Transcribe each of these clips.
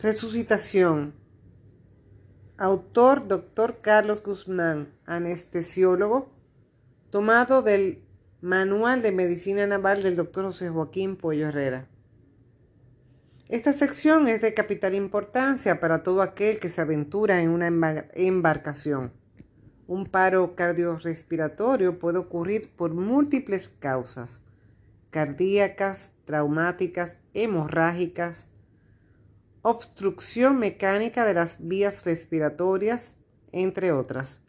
Resucitación. Autor Dr. Carlos Guzmán, anestesiólogo, tomado del Manual de Medicina Naval del Dr. José Joaquín Pollo Herrera. Esta sección es de capital importancia para todo aquel que se aventura en una embarcación. Un paro cardiorrespiratorio puede ocurrir por múltiples causas, cardíacas, traumáticas, hemorrágicas, obstrucción mecánica de las vías respiratorias, entre otras.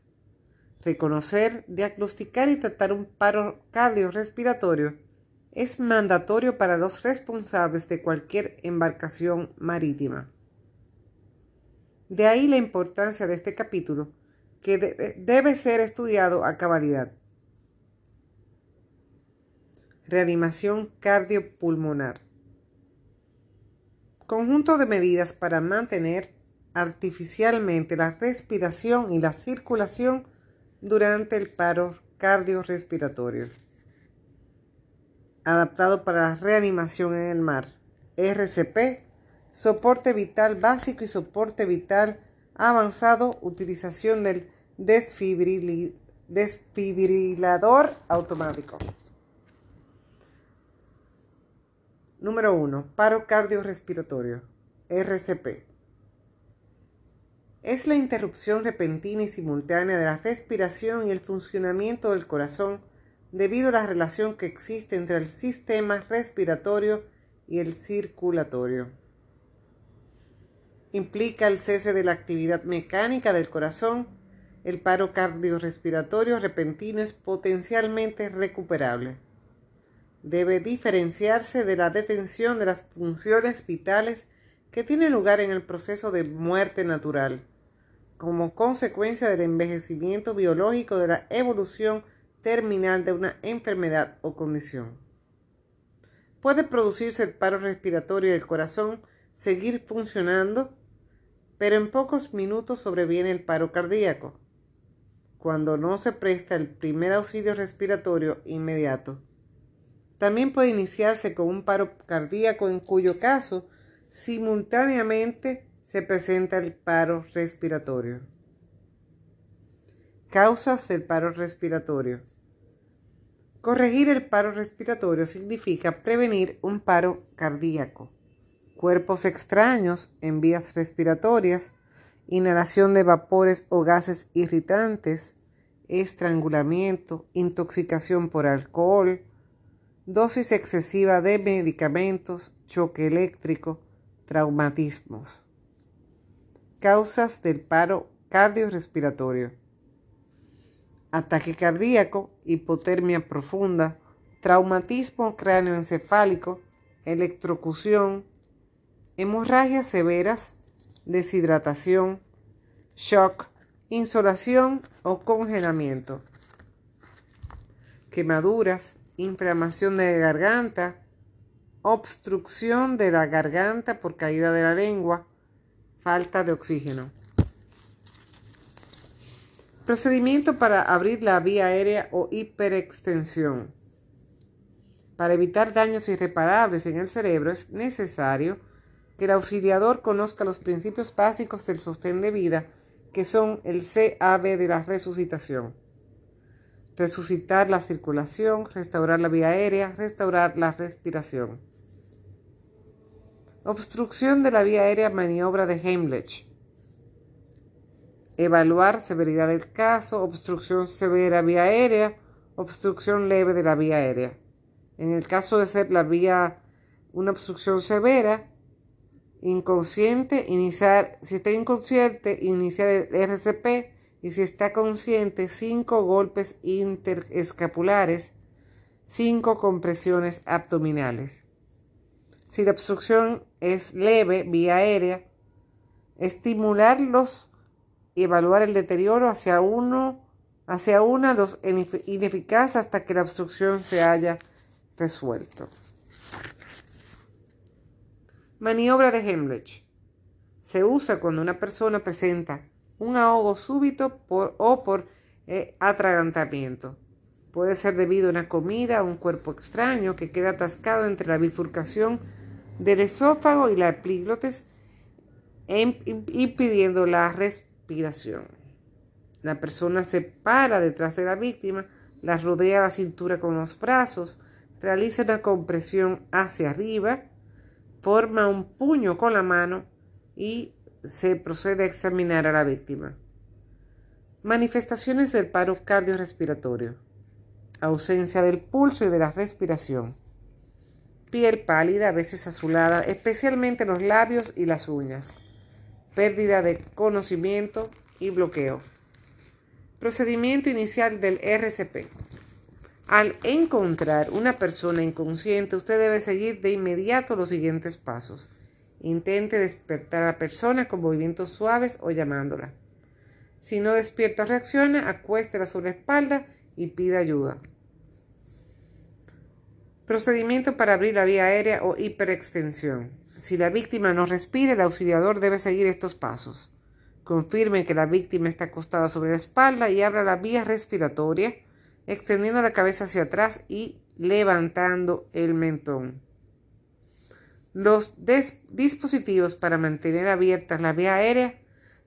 Reconocer, diagnosticar y tratar un paro cardiorrespiratorio es mandatorio para los responsables de cualquier embarcación marítima. De ahí la importancia de este capítulo, que debe ser estudiado a cabalidad. Reanimación cardiopulmonar conjunto de medidas para mantener artificialmente la respiración y la circulación durante el paro cardiorrespiratorio. Adaptado para la reanimación en el mar. RCP, soporte vital básico y soporte vital avanzado, utilización del desfibrilador automático. Número 1. Paro cardiorrespiratorio. RCP. Es la interrupción repentina y simultánea de la respiración y el funcionamiento del corazón debido a la relación que existe entre el sistema respiratorio y el circulatorio. Implica el cese de la actividad mecánica del corazón. El paro cardiorrespiratorio repentino es potencialmente recuperable debe diferenciarse de la detención de las funciones vitales que tiene lugar en el proceso de muerte natural, como consecuencia del envejecimiento biológico de la evolución terminal de una enfermedad o condición. Puede producirse el paro respiratorio del corazón, seguir funcionando, pero en pocos minutos sobreviene el paro cardíaco, cuando no se presta el primer auxilio respiratorio inmediato. También puede iniciarse con un paro cardíaco en cuyo caso simultáneamente se presenta el paro respiratorio. Causas del paro respiratorio. Corregir el paro respiratorio significa prevenir un paro cardíaco. Cuerpos extraños en vías respiratorias, inhalación de vapores o gases irritantes, estrangulamiento, intoxicación por alcohol, dosis excesiva de medicamentos, choque eléctrico, traumatismos. Causas del paro cardiorrespiratorio. Ataque cardíaco, hipotermia profunda, traumatismo cráneoencefálico, electrocución, hemorragias severas, deshidratación, shock, insolación o congelamiento, quemaduras, inflamación de garganta, obstrucción de la garganta por caída de la lengua, falta de oxígeno. Procedimiento para abrir la vía aérea o hiperextensión. Para evitar daños irreparables en el cerebro es necesario que el auxiliador conozca los principios básicos del sostén de vida, que son el CAB de la resucitación resucitar la circulación, restaurar la vía aérea, restaurar la respiración. Obstrucción de la vía aérea, maniobra de Heimlich. Evaluar severidad del caso, obstrucción severa vía aérea, obstrucción leve de la vía aérea. En el caso de ser la vía una obstrucción severa, inconsciente, iniciar, si está inconsciente, iniciar el RCP y si está consciente, cinco golpes interescapulares, cinco compresiones abdominales. Si la obstrucción es leve, vía aérea, estimularlos y evaluar el deterioro hacia uno, hacia una los ineficaz hasta que la obstrucción se haya resuelto. Maniobra de Hemlich. Se usa cuando una persona presenta un ahogo súbito o por eh, atragantamiento. Puede ser debido a una comida o un cuerpo extraño que queda atascado entre la bifurcación del esófago y la epiglotis impidiendo la respiración. La persona se para detrás de la víctima, la rodea la cintura con los brazos, realiza una compresión hacia arriba, forma un puño con la mano y se procede a examinar a la víctima. Manifestaciones del paro cardiorrespiratorio. Ausencia del pulso y de la respiración. Piel pálida, a veces azulada, especialmente en los labios y las uñas. Pérdida de conocimiento y bloqueo. Procedimiento inicial del RCP. Al encontrar una persona inconsciente, usted debe seguir de inmediato los siguientes pasos. Intente despertar a la persona con movimientos suaves o llamándola. Si no despierta o reacciona, acuéstela sobre la espalda y pida ayuda. Procedimiento para abrir la vía aérea o hiperextensión. Si la víctima no respira, el auxiliador debe seguir estos pasos. Confirme que la víctima está acostada sobre la espalda y abra la vía respiratoria extendiendo la cabeza hacia atrás y levantando el mentón. Los dispositivos para mantener abierta la vía aérea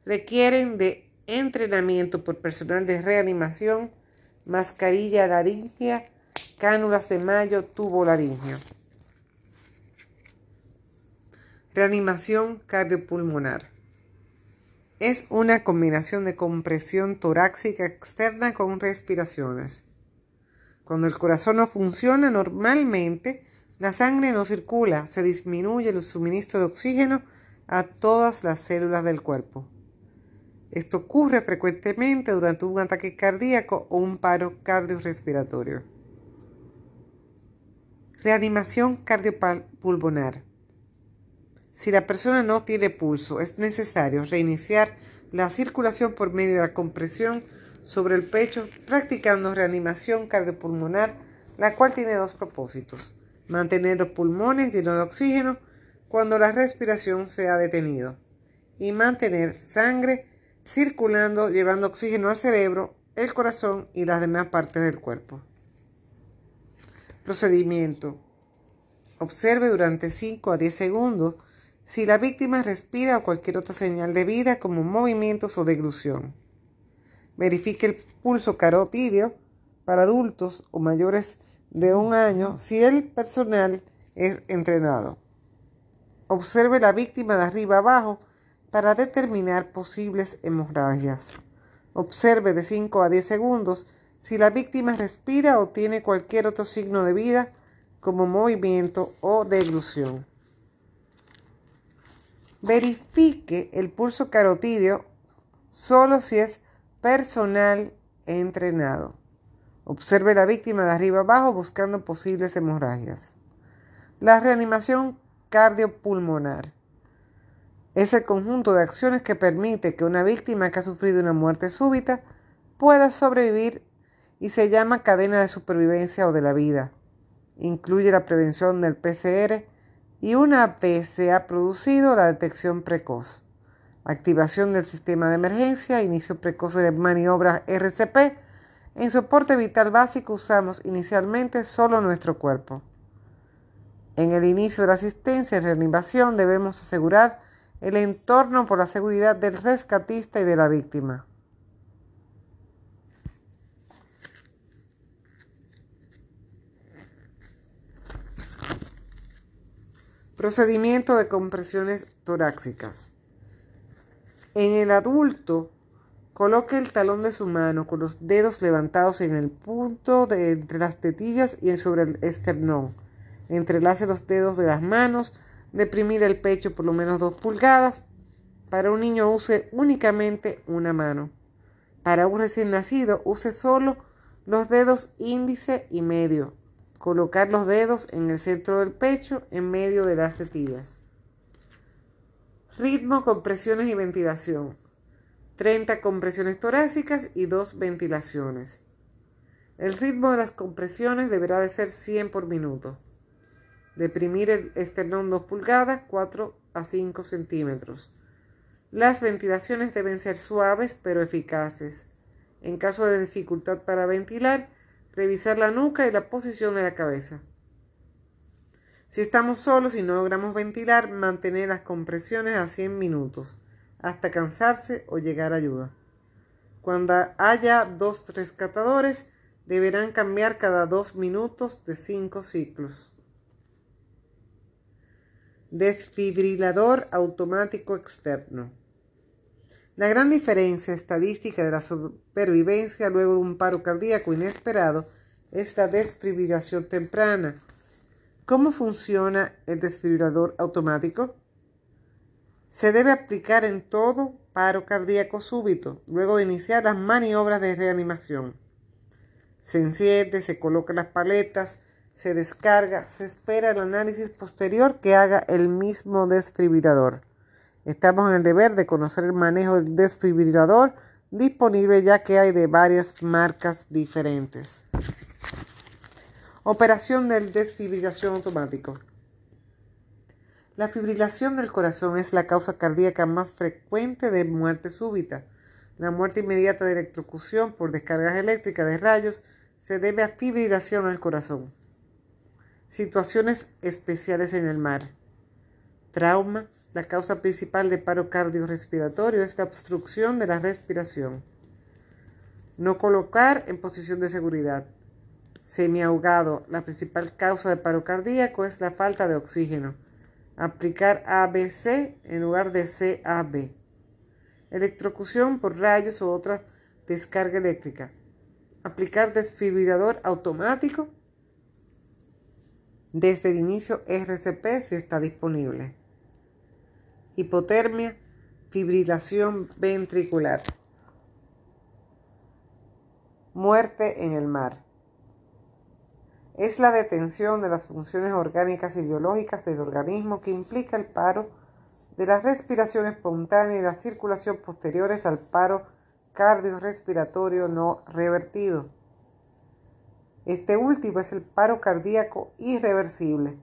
requieren de entrenamiento por personal de reanimación, mascarilla laringea, cánulas de mayo, tubo laringeo. Reanimación cardiopulmonar. Es una combinación de compresión torácica externa con respiraciones. Cuando el corazón no funciona normalmente, la sangre no circula, se disminuye el suministro de oxígeno a todas las células del cuerpo. Esto ocurre frecuentemente durante un ataque cardíaco o un paro cardiorrespiratorio. Reanimación cardiopulmonar. Si la persona no tiene pulso, es necesario reiniciar la circulación por medio de la compresión sobre el pecho practicando reanimación cardiopulmonar, la cual tiene dos propósitos. Mantener los pulmones llenos de oxígeno cuando la respiración se ha detenido y mantener sangre circulando llevando oxígeno al cerebro, el corazón y las demás partes del cuerpo. Procedimiento. Observe durante 5 a 10 segundos si la víctima respira o cualquier otra señal de vida como movimientos o deglución. Verifique el pulso carotidio para adultos o mayores de un año si el personal es entrenado. Observe la víctima de arriba abajo para determinar posibles hemorragias. Observe de 5 a 10 segundos si la víctima respira o tiene cualquier otro signo de vida como movimiento o deglución. Verifique el pulso carotidio solo si es personal entrenado. Observe la víctima de arriba abajo buscando posibles hemorragias. La reanimación cardiopulmonar es el conjunto de acciones que permite que una víctima que ha sufrido una muerte súbita pueda sobrevivir y se llama cadena de supervivencia o de la vida. Incluye la prevención del PCR y una vez se ha producido la detección precoz activación del sistema de emergencia, inicio precoz de maniobras RCP. En soporte vital básico usamos inicialmente solo nuestro cuerpo. En el inicio de la asistencia y reanimación debemos asegurar el entorno por la seguridad del rescatista y de la víctima. Procedimiento de compresiones torácicas. En el adulto, coloque el talón de su mano con los dedos levantados en el punto de entre las tetillas y sobre el esternón. Entrelace los dedos de las manos, deprimir el pecho por lo menos dos pulgadas. Para un niño use únicamente una mano. Para un recién nacido use solo los dedos índice y medio. Colocar los dedos en el centro del pecho en medio de las tetillas. Ritmo, compresiones y ventilación. 30 compresiones torácicas y 2 ventilaciones. El ritmo de las compresiones deberá de ser 100 por minuto. Deprimir el esternón 2 pulgadas, 4 a 5 centímetros. Las ventilaciones deben ser suaves pero eficaces. En caso de dificultad para ventilar, revisar la nuca y la posición de la cabeza. Si estamos solos y no logramos ventilar, mantener las compresiones a 100 minutos, hasta cansarse o llegar ayuda. Cuando haya dos rescatadores, deberán cambiar cada dos minutos de cinco ciclos. Desfibrilador automático externo. La gran diferencia estadística de la supervivencia luego de un paro cardíaco inesperado es la desfibrilación temprana. ¿Cómo funciona el desfibrilador automático? Se debe aplicar en todo paro cardíaco súbito, luego de iniciar las maniobras de reanimación. Se enciende, se colocan las paletas, se descarga, se espera el análisis posterior que haga el mismo desfibrilador. Estamos en el deber de conocer el manejo del desfibrilador disponible ya que hay de varias marcas diferentes. Operación del desfibrilación automático. La fibrilación del corazón es la causa cardíaca más frecuente de muerte súbita. La muerte inmediata de electrocución por descargas eléctricas de rayos se debe a fibrilación al corazón. Situaciones especiales en el mar. Trauma. La causa principal de paro cardiorrespiratorio es la obstrucción de la respiración. No colocar en posición de seguridad. Semiahogado. La principal causa de paro cardíaco es la falta de oxígeno. Aplicar ABC en lugar de CAB. Electrocución por rayos o otra descarga eléctrica. Aplicar desfibrilador automático desde el inicio RCP si está disponible. Hipotermia, fibrilación ventricular. Muerte en el mar. Es la detención de las funciones orgánicas y biológicas del organismo que implica el paro de la respiración espontánea y la circulación posteriores al paro cardiorrespiratorio no revertido. Este último es el paro cardíaco irreversible.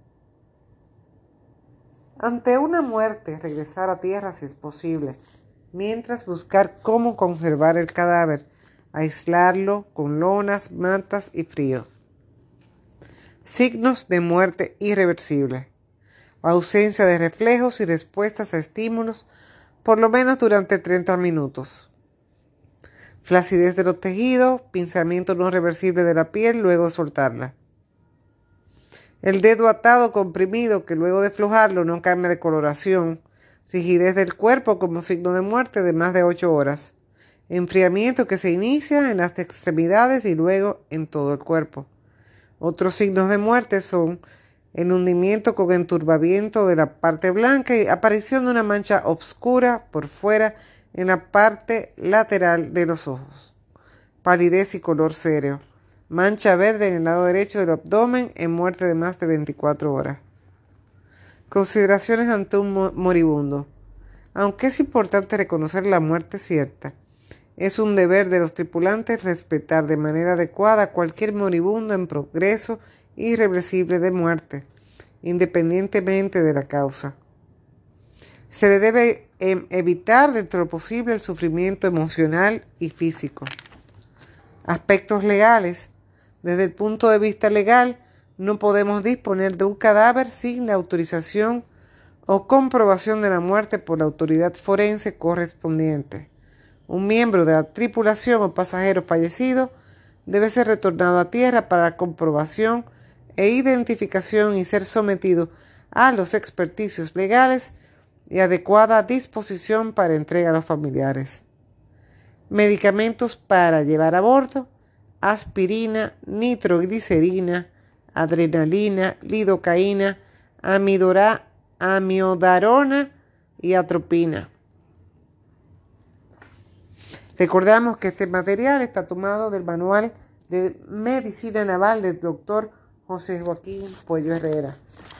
Ante una muerte, regresar a tierra si es posible, mientras buscar cómo conservar el cadáver, aislarlo con lonas, mantas y frío. Signos de muerte irreversible. Ausencia de reflejos y respuestas a estímulos por lo menos durante 30 minutos flacidez de los tejidos, pinzamiento no reversible de la piel luego de soltarla. El dedo atado comprimido que luego de flojarlo no cambia de coloración. Rigidez del cuerpo como signo de muerte de más de 8 horas. Enfriamiento que se inicia en las extremidades y luego en todo el cuerpo. Otros signos de muerte son el hundimiento con enturbamiento de la parte blanca y aparición de una mancha oscura por fuera en la parte lateral de los ojos. Palidez y color serio. Mancha verde en el lado derecho del abdomen en muerte de más de 24 horas. Consideraciones ante un moribundo. Aunque es importante reconocer la muerte cierta, es un deber de los tripulantes respetar de manera adecuada cualquier moribundo en progreso irreversible de muerte, independientemente de la causa. Se le debe em, evitar dentro de lo posible el sufrimiento emocional y físico. Aspectos legales. Desde el punto de vista legal, no podemos disponer de un cadáver sin la autorización o comprobación de la muerte por la autoridad forense correspondiente. Un miembro de la tripulación o pasajero fallecido debe ser retornado a tierra para comprobación e identificación y ser sometido a los experticios legales y adecuada disposición para entrega a los familiares. Medicamentos para llevar a bordo, aspirina, nitroglicerina, adrenalina, lidocaína, amidora, amiodarona y atropina. Recordamos que este material está tomado del manual de medicina naval del doctor José Joaquín Puello Herrera.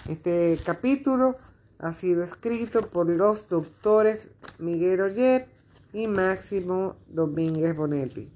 Este capítulo ha sido escrito por los doctores Miguel Oyer y Máximo Domínguez Bonetti.